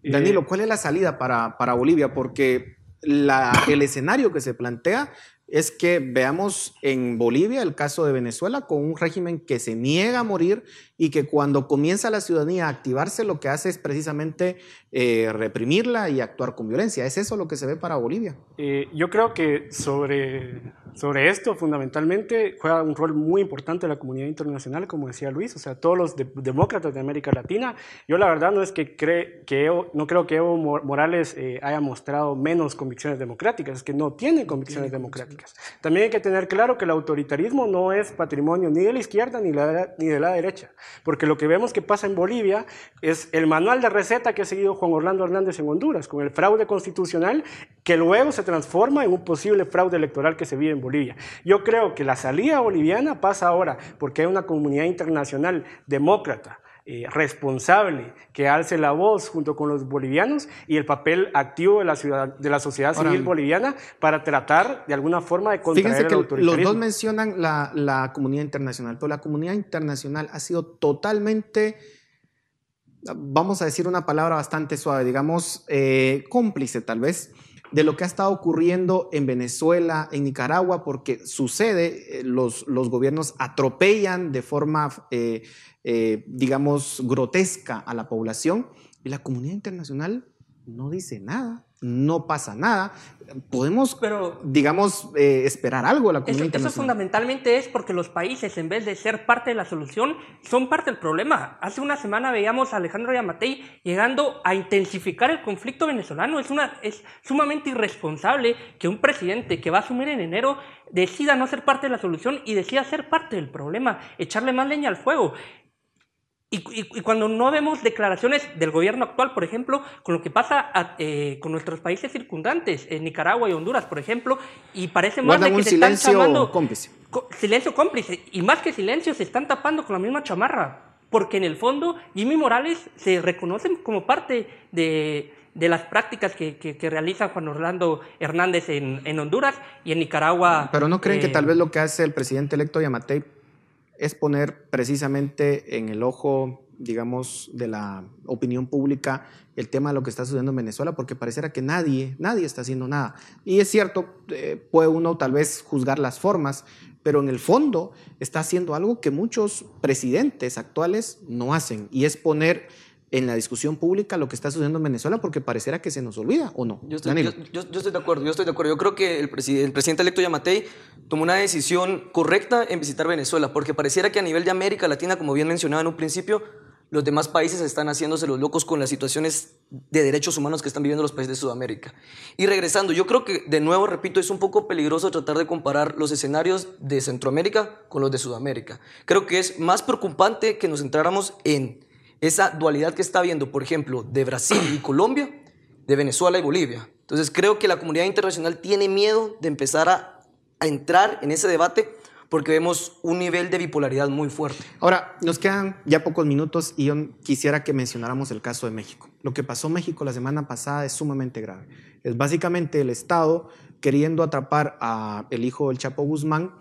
S6: Danilo, ¿cuál es la salida para, para Bolivia? Porque el escenario que se plantea es que veamos en Bolivia el caso de Venezuela con un régimen que se niega a morir y que cuando comienza la ciudadanía a activarse lo que hace es precisamente eh, reprimirla y actuar con violencia. ¿Es eso lo que se ve para Bolivia?
S8: Eh, yo creo que sobre, sobre esto fundamentalmente juega un rol muy importante la comunidad internacional, como decía Luis, o sea, todos los demócratas de América Latina. Yo la verdad no es que, cree, que no creo que Evo Morales eh, haya mostrado menos convicciones democráticas, es que no tiene convicciones democráticas. También hay que tener claro que el autoritarismo no es patrimonio ni de la izquierda ni, ni de la derecha. Porque lo que vemos que pasa en Bolivia es el manual de receta que ha seguido Juan Orlando Hernández en Honduras, con el fraude constitucional que luego se transforma en un posible fraude electoral que se vive en Bolivia. Yo creo que la salida boliviana pasa ahora porque hay una comunidad internacional demócrata, eh, responsable que alce la voz junto con los bolivianos y el papel activo de la, ciudad, de la sociedad civil boliviana para tratar de alguna forma de contraer
S6: Fíjense que los dos mencionan la, la, comunidad internacional, pero la comunidad internacional ha sido totalmente, vamos a decir una palabra bastante suave, digamos, eh, cómplice tal vez de lo que ha estado ocurriendo en Venezuela, en Nicaragua, porque sucede, eh, los, los gobiernos atropellan de forma eh, digamos, grotesca a la población y la comunidad internacional no dice nada, no pasa nada. Podemos, Pero, digamos, eh, esperar algo a la comunidad internacional.
S7: Eso fundamentalmente es porque los países, en vez de ser parte de la solución, son parte del problema. Hace una semana veíamos a Alejandro Yamatei llegando a intensificar el conflicto venezolano. Es, una, es sumamente irresponsable que un presidente que va a asumir en enero decida no ser parte de la solución y decida ser parte del problema, echarle más leña al fuego. Y, cuando no vemos declaraciones del gobierno actual, por ejemplo, con lo que pasa eh, con nuestros países circundantes, en Nicaragua y Honduras, por ejemplo, y parece más de que se están llamando
S6: cómplice.
S7: silencio cómplice. Y más que silencio, se están tapando con la misma chamarra. Porque en el fondo, Jimmy Morales se reconoce como parte de, las prácticas que, que, realiza Juan Orlando Hernández en, en, Honduras y en Nicaragua.
S6: Pero no creen que eh, tal vez lo que hace el presidente electo Yamatei es poner precisamente en el ojo, digamos, de la opinión pública el tema de lo que está sucediendo en Venezuela, porque pareciera que nadie, nadie está haciendo nada. Y es cierto, eh, puede uno tal vez juzgar las formas, pero en el fondo está haciendo algo que muchos presidentes actuales no hacen, y es poner en la discusión pública lo que está sucediendo en Venezuela porque pareciera que se nos olvida, ¿o no?
S9: Yo estoy, yo, estoy de acuerdo, yo estoy de acuerdo. Yo creo que el, el presidente electo Yamatei tomó una decisión correcta en visitar Venezuela porque pareciera que a nivel de América Latina, como bien mencionaba en un principio, los demás países están haciéndose los locos con las situaciones de derechos humanos que están viviendo los países de Sudamérica. Y regresando, yo creo que, de nuevo, repito, es un poco peligroso tratar de comparar los escenarios de Centroamérica con los de Sudamérica. Creo que es más preocupante que nos centráramos en esa dualidad que está habiendo, por ejemplo, de Brasil y Colombia, de Venezuela y Bolivia. Entonces creo que la comunidad internacional tiene miedo de empezar a, entrar en ese debate porque vemos un nivel de bipolaridad muy fuerte.
S6: Ahora, nos quedan ya pocos minutos y yo quisiera que mencionáramos el caso de México. Lo que pasó en México la semana pasada es sumamente grave. Es básicamente el Estado queriendo atrapar a el hijo del Chapo Guzmán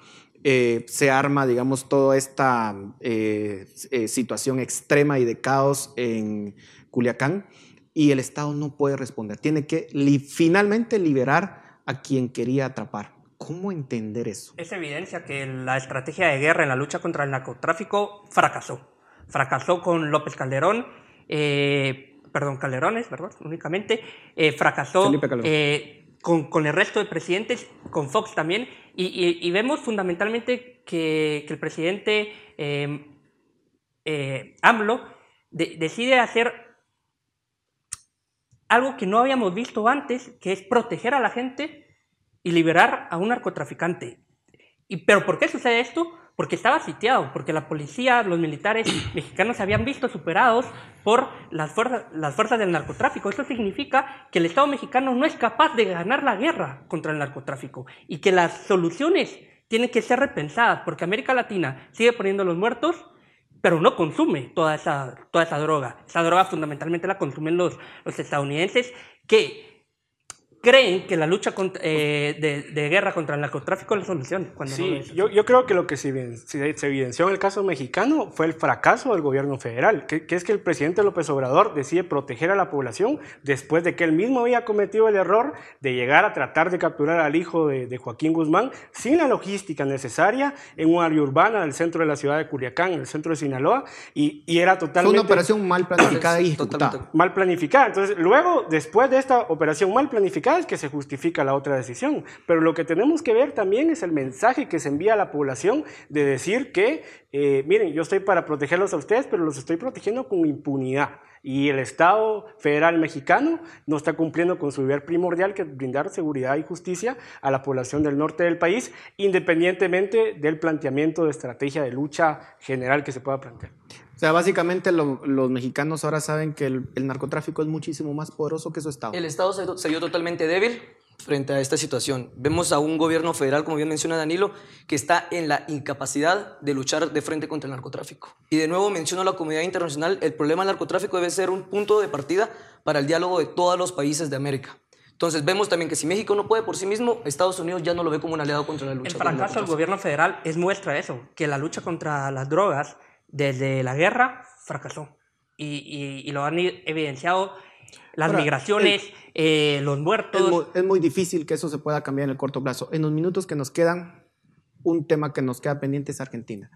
S6: eh, se arma, digamos, toda esta eh, eh, situación extrema y de caos en Culiacán y el Estado no puede responder. Tiene que finalmente liberar a quien quería atrapar. ¿Cómo entender eso?
S7: Es evidencia que la estrategia de guerra en la lucha contra el narcotráfico fracasó. fracasó con López Calderón, perdón, Calderones, ¿verdad? Únicamente, fracasó eh, con, el resto de presidentes, con Fox también, y, vemos fundamentalmente que, el presidente AMLO decide hacer algo que no habíamos visto antes, que es proteger a la gente y liberar a un narcotraficante. ¿Y, ¿Pero por qué sucede esto? Porque estaba sitiado, porque la policía, los militares [CLEARS THROAT] mexicanos se habían visto superados por las fuerzas, las fuerzas del narcotráfico. Eso significa que el Estado mexicano no es capaz de ganar la guerra contra el narcotráfico y que las soluciones tienen que ser repensadas, porque América Latina sigue poniendo los muertos pero no consume toda esa, toda esa droga. Esa droga fundamentalmente la consumen los, los estadounidenses que creen que la lucha eh, de, guerra contra el narcotráfico es la solución. Cuando
S8: sí, yo, yo, creo que lo que se, evidenció en el caso mexicano fue el fracaso del gobierno federal, que, es que el presidente López Obrador decide proteger a la población después de que él mismo había cometido el error de llegar a tratar de capturar al hijo de, Joaquín Guzmán sin la logística necesaria en un área urbana del centro de la ciudad de Culiacán, en el centro de Sinaloa, y, y era totalmente...
S6: Fue una operación mal planificada y ejecutada.
S8: Mal planificada. Entonces, luego, después de esta operación mal planificada, que se justifica la otra decisión, pero lo que tenemos que ver también es el mensaje que se envía a la población de decir que, eh, miren, yo estoy para protegerlos a ustedes, pero los estoy protegiendo con impunidad. Y el Estado federal mexicano no está cumpliendo con su deber primordial, que es brindar seguridad y justicia a la población del norte del país, independientemente del planteamiento de estrategia de lucha general que se pueda plantear.
S6: O sea, básicamente los mexicanos ahora saben que el, narcotráfico es muchísimo más poderoso que su Estado.
S9: El Estado se, se vio totalmente débil frente a esta situación. Vemos a un gobierno federal, como bien menciona Danilo, que está en la incapacidad de luchar de frente contra el narcotráfico. Y de nuevo menciono a la comunidad internacional, el problema del narcotráfico debe ser un punto de partida para el diálogo de todos los países de América. Entonces vemos también que si México no puede por sí mismo, Estados Unidos ya no lo ve como un aliado contra la lucha.
S7: El fracaso del gobierno federal es muestra eso, que la lucha contra las drogas desde la guerra fracasó. Y, lo han evidenciado las migraciones, eh, los muertos.
S6: Es muy, difícil que eso se pueda cambiar en el corto plazo. En los minutos que nos quedan, un tema que nos queda pendiente es Argentina.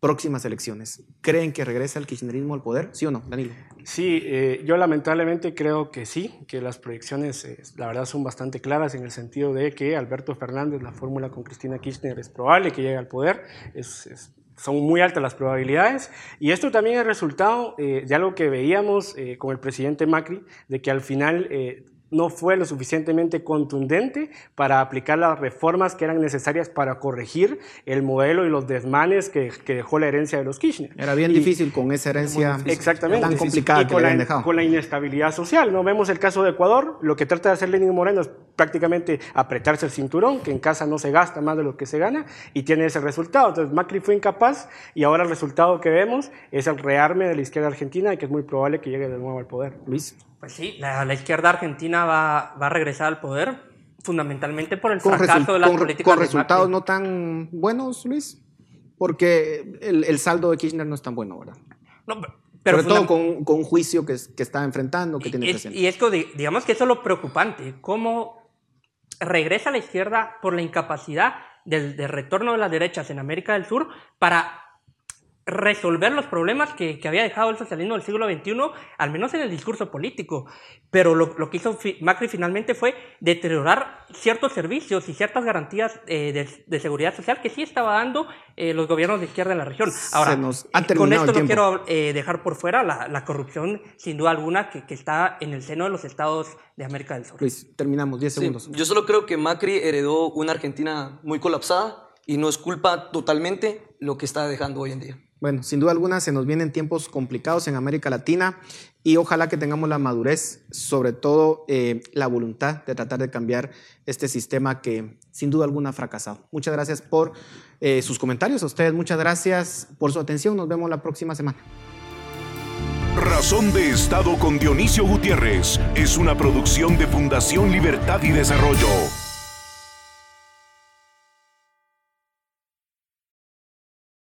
S6: Próximas elecciones. ¿Creen que regresa el kirchnerismo al poder? ¿Sí o no, Danilo?
S8: Sí, eh, yo lamentablemente creo que sí, que las proyecciones, eh, la verdad, son bastante claras en el sentido de que Alberto Fernández, la fórmula con Cristina Kirchner, es probable que llegue al poder. es son muy altas las probabilidades. Y esto también es resultado eh, de algo que veíamos eh, con el presidente Macri, de que al final eh, no fue lo suficientemente contundente para aplicar las reformas que eran necesarias para corregir el modelo y los desmanes que, dejó la herencia de los Kirchner.
S6: Era bien difícil con esa herencia
S8: exactamente,
S6: tan complicada
S8: con, la, con la inestabilidad social. No vemos el caso de Ecuador, lo que trata de hacer Lenín Moreno es prácticamente apretarse el cinturón, que en casa no se gasta más de lo que se gana y tiene ese resultado. Entonces Macri fue incapaz y ahora el resultado que vemos es el rearme de la izquierda argentina y que es muy probable que llegue de nuevo al poder.
S6: Luis.
S7: Pues sí, la, izquierda argentina va, va, a regresar al poder fundamentalmente por el fracaso de las políticas.
S6: Con resultados no tan buenos, Luis, porque el, saldo de Kirchner no es tan bueno, ¿verdad? No, pero Sobre todo con, con, un juicio que, que está enfrentando, que tiene
S7: que Y esto, digamos que eso es lo preocupante, cómo regresa la izquierda por la incapacidad del, del retorno de las derechas en América del Sur para resolver los problemas que, había dejado el socialismo del siglo XXI, al menos en el discurso político. Pero lo, que hizo Macri finalmente fue deteriorar ciertos servicios y ciertas garantías eh, de, seguridad social que sí estaba dando eh, los gobiernos de izquierda en la región. Ahora, con esto no quiero eh, dejar por fuera la, corrupción, sin duda alguna, que, está en el seno de los estados de América del Sur.
S6: Luis, terminamos, 10 segundos.
S9: yo solo creo que Macri heredó una Argentina muy colapsada y no es culpa totalmente lo que está dejando hoy en día.
S6: Bueno, sin duda alguna se nos vienen tiempos complicados en América Latina y ojalá que tengamos la madurez, sobre todo eh, la voluntad de tratar de cambiar este sistema que sin duda alguna ha fracasado. Muchas gracias por eh, sus comentarios, a ustedes muchas gracias por su atención, nos vemos la próxima semana.
S1: Razón de Estado con Dionisio Gutiérrez es una producción de Fundación Libertad y Desarrollo.